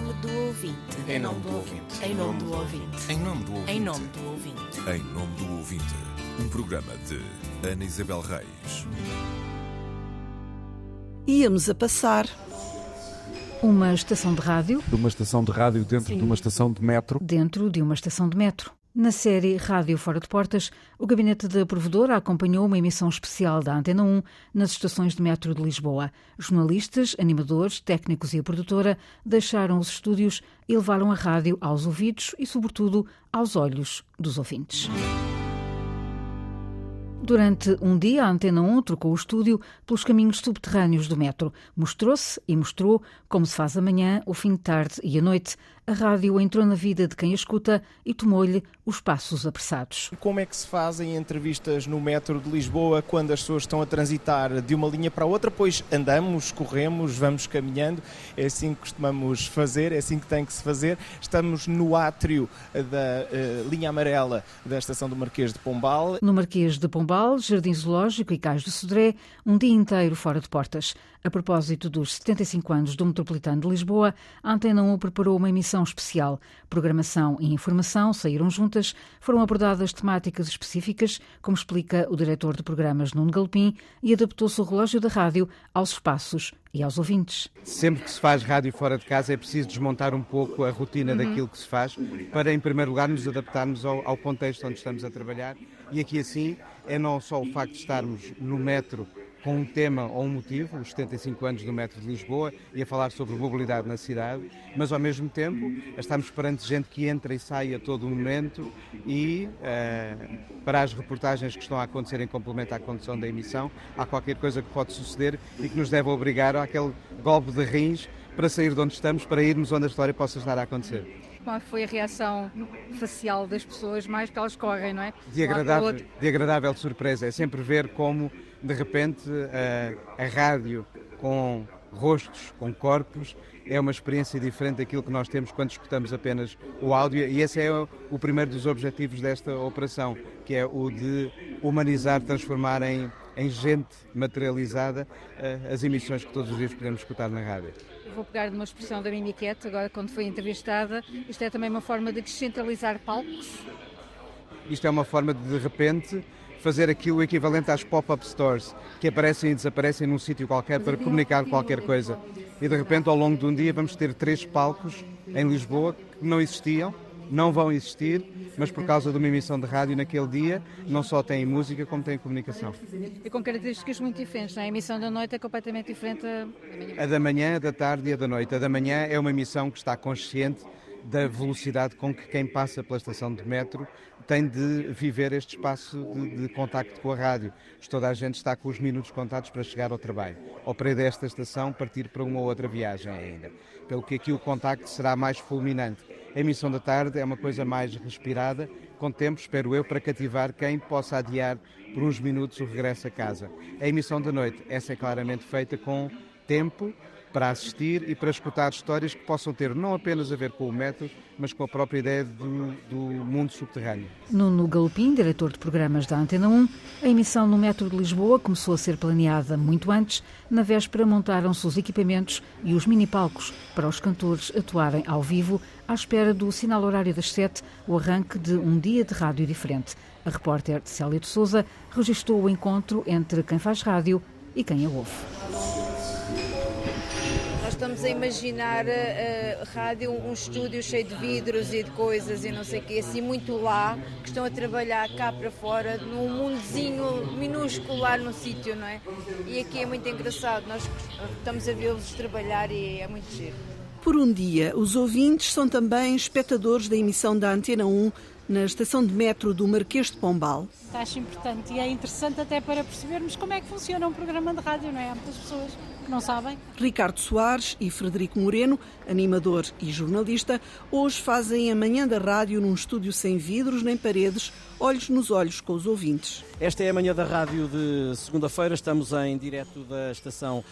nome do ouvinte. Em nome do ouvinte. Em nome do ouvinte. Em nome do ouvinte. Em nome do ouvinte. Em nome do ouvinte, um programa de Ana Isabel Reis. Íamos a passar Uma estação de rádio de uma estação de rádio dentro de uma estação de metro. dentro de uma estação de metro. Na série Rádio Fora de Portas, o gabinete da provedora acompanhou uma emissão especial da Antena 1 nas estações de metro de Lisboa. Jornalistas, animadores, técnicos e a produtora deixaram os estúdios e levaram a rádio aos ouvidos e, sobretudo, aos olhos dos ouvintes. Durante um dia, a Antena 1 trocou o estúdio pelos caminhos subterrâneos do metro. Mostrou-se e mostrou como se faz amanhã, o fim de tarde e a noite. A rádio entrou na vida de quem a escuta e tomou-lhe os passos apressados. Como é que se fazem entrevistas no metro de Lisboa quando as pessoas estão a transitar de uma linha para outra? Pois andamos, corremos, vamos caminhando. É assim que costumamos fazer, é assim que tem que se fazer. Estamos no átrio da eh, linha amarela da estação do Marquês de Pombal. No Marquês de Pombal, Jardim Zoológico e Cais do Sodré, um dia inteiro fora de portas. A propósito dos 75 anos do Metropolitano de Lisboa, a Antena 1 preparou uma emissão especial. Programação e informação saíram juntas, foram abordadas temáticas específicas, como explica o diretor de programas Nuno Galpim, e adaptou-se o relógio da rádio aos espaços e aos ouvintes. Sempre que se faz rádio fora de casa é preciso desmontar um pouco a rotina daquilo que se faz para, em primeiro lugar, nos adaptarmos ao, ao contexto onde estamos a trabalhar. E aqui, assim, é não só o facto de estarmos no metro com um tema ou um motivo, os 75 anos do metro de Lisboa, e a falar sobre mobilidade na cidade, mas ao mesmo tempo estamos perante gente que entra e sai a todo momento e eh, para as reportagens que estão a acontecer em complemento à condução da emissão, há qualquer coisa que pode suceder e que nos deve obrigar àquele golpe de rins para sair de onde estamos, para irmos onde a história possa estar a acontecer. Qual foi a reação facial das pessoas, mais que elas correm, não é? de agradável, de agradável surpresa. É sempre ver como, de repente, a, a rádio com rostos, com corpos, é uma experiência diferente daquilo que nós temos quando escutamos apenas o áudio. E esse é o, primeiro dos objetivos desta operação, que é o de humanizar, transformar em, em gente materializada eh, as emissões que todos os dias podemos escutar na rádio. Vou pegar numa expressão da Mimiquete, agora quando foi entrevistada. Isto é também uma forma de descentralizar palcos. Isto é uma forma de, de repente, fazer aquilo equivalente às pop-up stores, que aparecem e desaparecem num sítio qualquer para comunicar qualquer coisa. E de repente, ao longo de um dia, vamos ter três palcos em Lisboa que não existiam, não vão existir, mas por causa de uma emissão de rádio naquele dia, não só têm música, como têm comunicação. E com características muito diferentes, não é? A emissão da noite é completamente diferente da manhã. A da manhã, a da tarde e a da noite. A da manhã é uma emissão que está consciente da velocidade com que quem passa pela estação de metro tem de viver este espaço de, de contacto com a rádio. Toda a gente está com os minutos contados para chegar ao trabalho, ou para desta estação partir para uma outra viagem ainda. Pelo que aqui o contacto será mais fulminante. A emissão da tarde é uma coisa mais respirada, com tempo, espero eu, para cativar quem possa adiar por uns minutos o regresso a casa. A emissão da noite, essa é claramente feita com tempo para assistir e para escutar histórias que possam ter não apenas a ver com o metro, mas com a própria ideia do, do mundo subterrâneo. Nuno Galopim, diretor de programas da Antena 1, a emissão no metro de Lisboa começou a ser planeada muito antes. Na véspera montaram-se os equipamentos e os mini-palcos para os cantores atuarem ao vivo, à espera do sinal horário das sete, o arranque de um dia de rádio diferente. A repórter Célia de Souza registrou o encontro entre quem faz rádio e quem a ouve. Estamos a imaginar a, rádio, um estúdio cheio de vidros e de coisas e não sei o quê, assim muito lá, que estão a trabalhar cá para fora, num mundozinho minúsculo lá no sítio, não é? E aqui é muito engraçado, nós estamos a vê-los trabalhar e é muito giro. Por um dia, os ouvintes são também espectadores da emissão da Antena 1 na estação de metro do Marquês de Pombal. Acho importante e é interessante até para percebermos como é que funciona um programa de rádio, não é? Há muitas pessoas que não sabem. Ricardo Soares e Frederico Moreno, animador e jornalista, hoje fazem a manhã da rádio num estúdio sem vidros nem paredes, olhos nos olhos com os ouvintes. Esta é a manhã da rádio de segunda-feira, estamos em direto da estação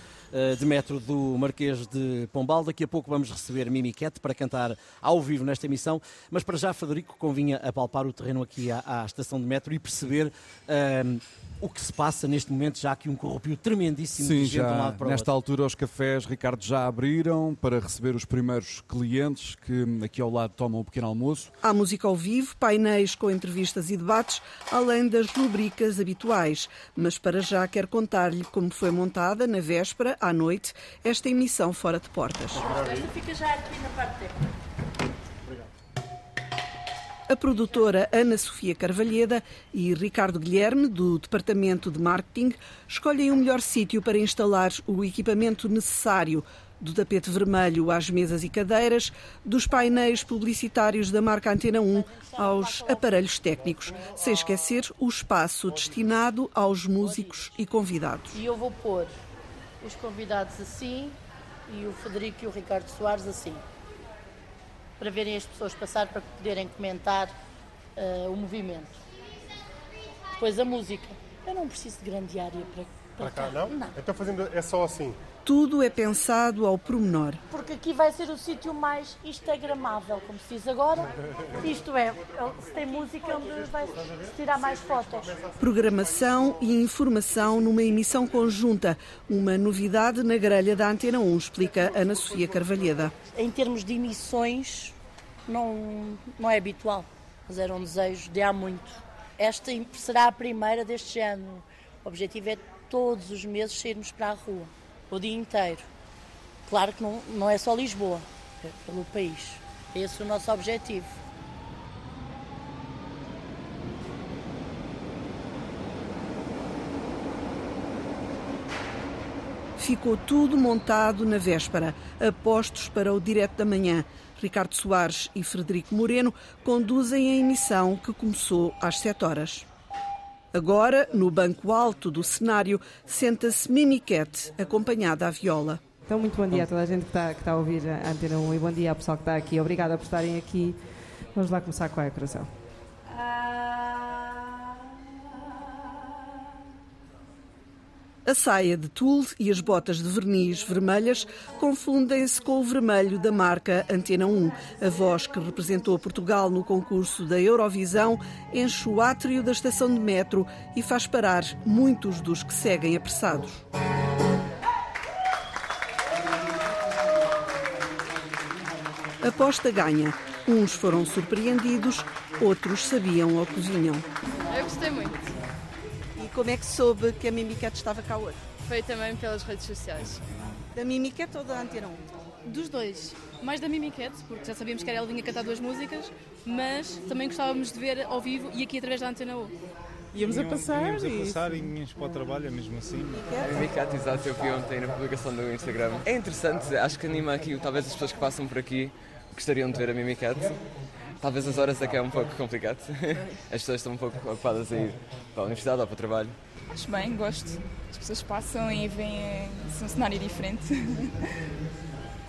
de metro do Marquês de Pombal. Daqui a pouco vamos receber Mimiquete para cantar ao vivo nesta emissão, mas para já, Federico, convinha apalpar o terreno aqui à, à estação de metro e perceber uh, o que se passa neste momento, já que um corrupio tremendíssimo Sim, de gente já, de um lado para o nesta outro. altura os cafés, Ricardo, já abriram para receber os primeiros clientes que aqui ao lado tomam o pequeno almoço. Há música ao vivo, painéis com entrevistas e debates, além das rubricas habituais. Mas para já quero contar-lhe como foi montada, na véspera, à noite, esta emissão fora de portas. Esta fica já aqui na parte técnica. A produtora Ana Sofia Carvalheda e Ricardo Guilherme, do Departamento de Marketing, escolhem o melhor sítio para instalar o equipamento necessário, do tapete vermelho às mesas e cadeiras, dos painéis publicitários da marca Antena 1 aos aparelhos técnicos, sem esquecer o espaço destinado aos músicos e convidados. E eu vou pôr os convidados assim e o Federico e o Ricardo Soares assim para verem as pessoas passar, para poderem comentar uh, o movimento. Depois a música. Eu não preciso de grande área para, para, para cá. cá. Não? não? Então fazendo é só assim. Tudo é pensado ao pormenor. Porque aqui vai ser o sítio mais instagramável, como se diz agora. Isto é, se tem música onde vai se tirar mais fotos. Programação e informação numa emissão conjunta. Uma novidade na grelha da Antena 1, explica Ana Sofia Carvalheda. Em termos de emissões, não, não é habitual, mas era um desejo de há muito. Esta será a primeira deste género. O objetivo é todos os meses sairmos para a rua o dia inteiro. Claro que não, não é só Lisboa, é pelo país. Esse é o nosso objetivo. Ficou tudo montado na véspera, apostos para o direto da manhã. Ricardo Soares e Frederico Moreno conduzem a emissão que começou às 7 horas. Agora, no banco alto do cenário, senta-se Mimiquete, acompanhada à viola. Então, muito bom dia a toda a gente que está, que está a ouvir a Antena 1 e bom dia ao pessoal que está aqui. Obrigada por estarem aqui. Vamos lá começar com a coração. A saia de tulle e as botas de verniz vermelhas confundem-se com o vermelho da marca Antena 1. A voz que representou Portugal no concurso da Eurovisão enche o átrio da estação de metro e faz parar muitos dos que seguem apressados. Aposta ganha. Uns foram surpreendidos, outros sabiam ao que vinham. Eu gostei muito. Como é que soube que a Mimiquete estava cá hoje? Foi também pelas redes sociais. Da Mimiquete ou da Antena 1? Dos dois. Mais da Mimiquete, porque já sabíamos que era ela vinha cantar duas músicas, mas também gostávamos de ver ao vivo e aqui através da Antena 1. Íamos a passar íamos a passar e íamos para o trabalho, é mesmo assim. A Mimicat, exato, eu vi ontem na publicação do Instagram. É interessante, acho que anima aqui, talvez as pessoas que passam por aqui gostariam de ver a Mimicat. Talvez as horas é que é um pouco complicado. As pessoas estão um pouco ocupadas a ir para a universidade ou para o trabalho. Acho bem, gosto. As pessoas passam e veem assim, um cenário diferente.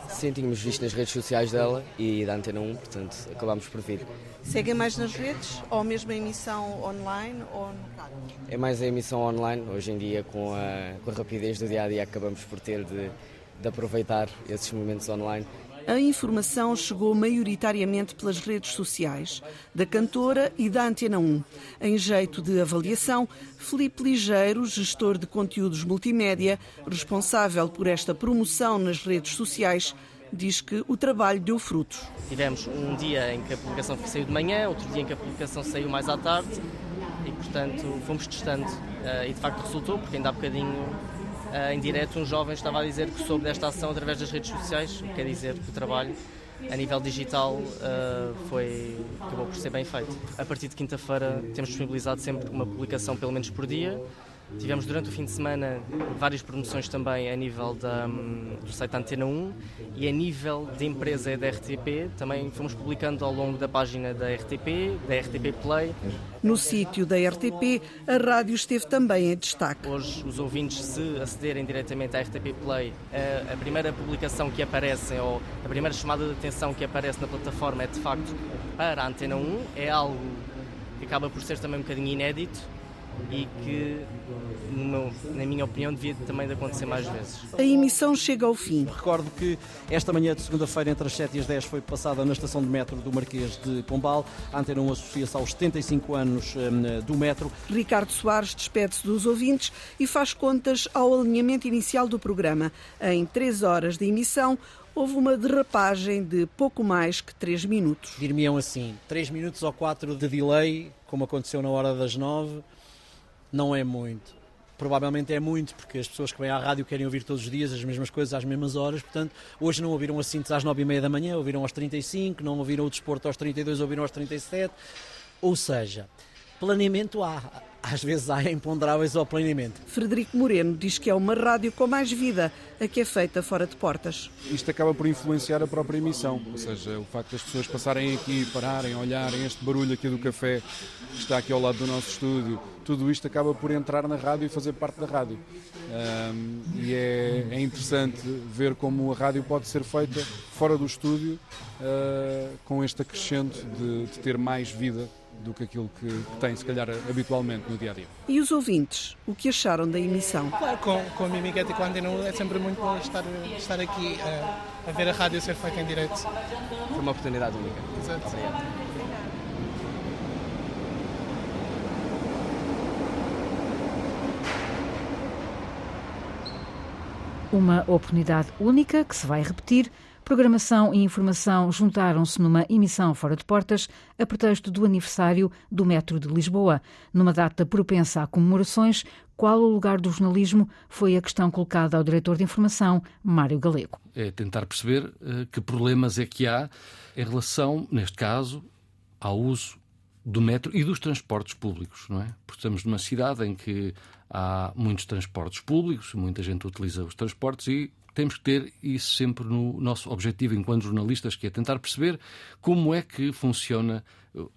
Sim, tínhamos visto nas redes sociais dela e da Antena 1, portanto acabámos por vir. Seguem mais nas redes ou mesmo a emissão online ou? É mais a emissão online, hoje em dia com a, com a rapidez do dia a dia acabamos por ter de, de aproveitar esses momentos online. A informação chegou maioritariamente pelas redes sociais, da cantora e da Antena 1. Em jeito de avaliação, Felipe Ligeiro, gestor de conteúdos multimédia, responsável por esta promoção nas redes sociais, diz que o trabalho deu frutos. Tivemos um dia em que a publicação saiu de manhã, outro dia em que a publicação saiu mais à tarde e, portanto, fomos testando eh, e de facto resultou, porque ainda há bocadinho em direto um jovem estava a dizer que soube desta ação através das redes sociais, o que quer dizer que o trabalho a nível digital eh, foi, acabou por ser bem feito. A partir de quinta-feira temos disponibilizado sempre uma publicação pelo menos por dia. Tivemos durante o fim de semana várias promoções também a nível da, hum, do site Antena 1 e a nível de empresa da RTP. Também fomos publicando ao longo da página da RTP, da RTP Play. No sítio da RTP, a rádio esteve também em destaque. Hoje, os ouvintes, se acederem diretamente à RTP Play, a, a primeira publicação que aparece, ou a primeira chamada de atenção que aparece na plataforma é de facto para a Antena 1. É algo que acaba por ser também um bocadinho inédito. E que, no, na minha opinião, devia também de acontecer mais vezes. A emissão chega ao fim. Recordo que esta manhã de segunda-feira, entre as 7 e as 10, foi passada na estação de metro do Marquês de Pombal. A Antena 1 associa-se aos 75 anos hum, do metro. Ricardo Soares despede-se dos ouvintes e faz contas ao alinhamento inicial do programa. Em três horas de emissão, houve uma derrapagem de pouco mais que 3 minutos. Dir-me-ão assim, 3 minutos ou 4 de delay, como aconteceu na hora das 9, não é muito. Provavelmente é muito, porque as pessoas que vêm à rádio querem ouvir todos os dias as mesmas coisas às mesmas horas, portanto, hoje não ouviram a síntese às 9 e meia da manhã, ouviram aos 35, não ouviram o desporto aos 32, ouviram aos 37. Ou seja, planeamento há. Às vezes há imponderáveis ao planeamento. Frederico Moreno diz que é uma rádio com mais vida, a que é feita fora de portas. Isto acaba por influenciar a própria emissão, ou seja, o facto das pessoas passarem aqui, pararem, olharem este barulho aqui do café que está aqui ao lado do nosso estúdio, tudo isto acaba por entrar na rádio e fazer parte da rádio. Um, e é, é, interessante ver como a rádio pode ser feita fora do estúdio uh, com este acrescento de, de ter mais vida do que aquilo que, que tem, se calhar, habitualmente no dia a dia. E os ouvintes, o que acharam da emissão? Claro, com, com a Mimiquete e com a Antena é sempre muito bom estar, estar aqui a, a ver a rádio ser feita em direto. Foi uma oportunidade única. Exato. Obrigado. Uma oportunidade única que se vai repetir Programação e informação juntaram-se numa emissão fora de portas a pretexto do aniversário do Metro de Lisboa. Numa data propensa a comemorações, qual o lugar do jornalismo foi a questão colocada ao diretor de informação, Mário Galego. É tentar perceber uh, que problemas é que há em relação, neste caso, ao uso do metro e dos transportes públicos, não é? Porque estamos numa cidade em que há muitos transportes públicos, muita gente utiliza os transportes e temos que ter isso sempre no nosso objetivo enquanto jornalistas, que é tentar perceber como é que funciona,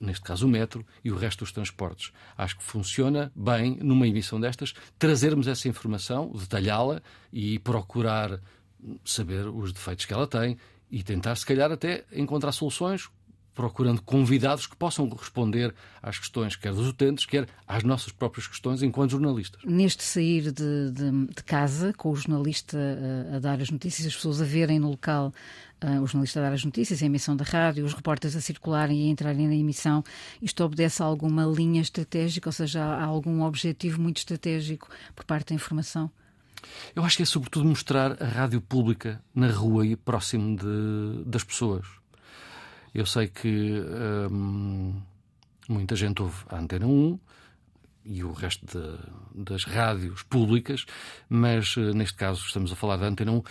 neste caso o metro e o resto dos transportes. Acho que funciona bem, numa emissão destas, trazermos essa informação, detalhá-la e procurar saber os defeitos que ela tem e tentar, se calhar, até encontrar soluções procurando convidados que possam responder às questões, quer dos utentes, quer às nossas próprias questões enquanto jornalistas. Neste sair de, de, de casa, com o jornalista a, a, dar as notícias, as pessoas a verem no local uh, o jornalista a dar as notícias, a emissão da rádio, os repórteres a circularem e a entrarem na emissão, isto obedece a alguma linha estratégica, ou seja, há algum objetivo muito estratégico por parte da informação? Eu acho que é sobretudo mostrar a rádio pública na rua e próximo de, das pessoas eu sei que hum, muita gente ouve a Antena 1 e o resto de, das rádios públicas, mas eh, neste caso estamos a falar da Antena 1. Uh,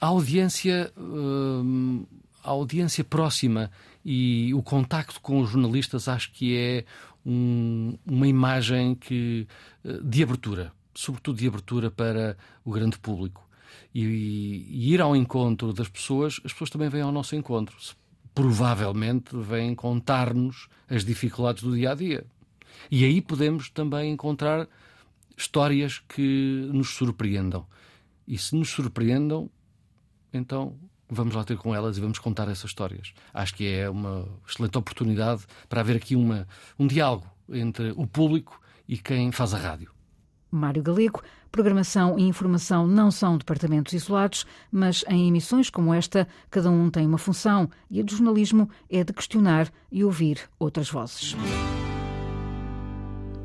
a audiência, uh, a audiência próxima e o contacto com os jornalistas acho que é um, uma imagem que, uh, de abertura, sobretudo de abertura para o grande público. E, e, ir ao encontro das pessoas, as pessoas também vêm ao nosso encontro provavelmente vêm contar-nos as dificuldades do dia a dia. E aí podemos também encontrar histórias que nos surpreendam. E se nos surpreendam, então vamos lá ter com elas e vamos contar essas histórias. Acho que é uma excelente oportunidade para haver aqui uma, um diálogo entre o público e quem faz a rádio. Mário Galego. Programação e informação não são departamentos isolados, mas em emissões como esta, cada um tem uma função e a do jornalismo é de questionar e ouvir outras vozes.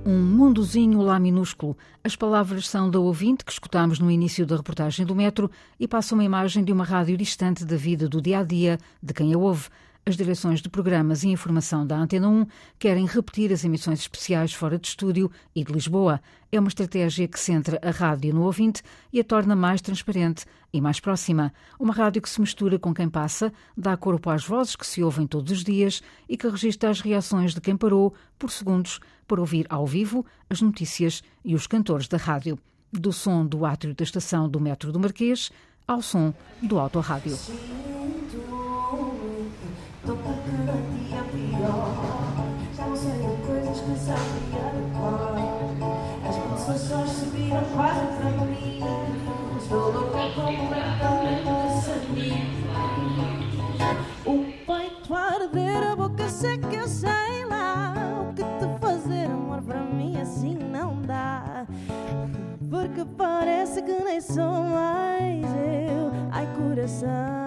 Um mundozinho lá minúsculo. As palavras são da ouvinte que escutámos no início da reportagem do metro e passam uma imagem de uma rádio distante da vida do dia a dia de quem a ouve. As direções de programas e informação da Antena 1 querem repetir as emissões especiais fora de estúdio e de Lisboa. É uma estratégia que centra a rádio no ouvinte e a torna mais transparente e mais próxima. Uma rádio que se mistura com quem passa, dá corpo às vozes que se ouvem todos os dias e que registra as reações de quem parou por segundos para ouvir ao vivo as notícias e os cantores da rádio. Do som do átrio da estação do metro do Marquês ao som do autorrádio. Tô começar a o pó As pulsações subiram quase para mim. Estou louca completamente sanguínea O peito a arder, a boca seca, sei lá O que te fazer, amor, para mim assim não dá. Porque parece que nem sou mais eu. Ai, coração.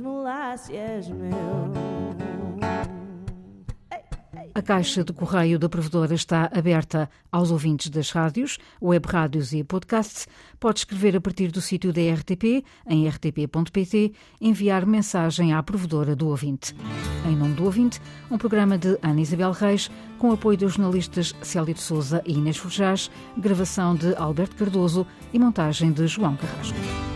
Pedaço és meu. A caixa de correio da provedora está aberta aos ouvintes das rádios, web rádios e podcasts. Pode escrever a partir do sítio da RTP, em rtp.pt, enviar mensagem à provedora do ouvinte. Em nome do ouvinte, um programa de Ana Isabel Reis, com apoio dos jornalistas Célia de Souza e Inês Forjás, gravação de Alberto Cardoso e montagem de João Carrasco.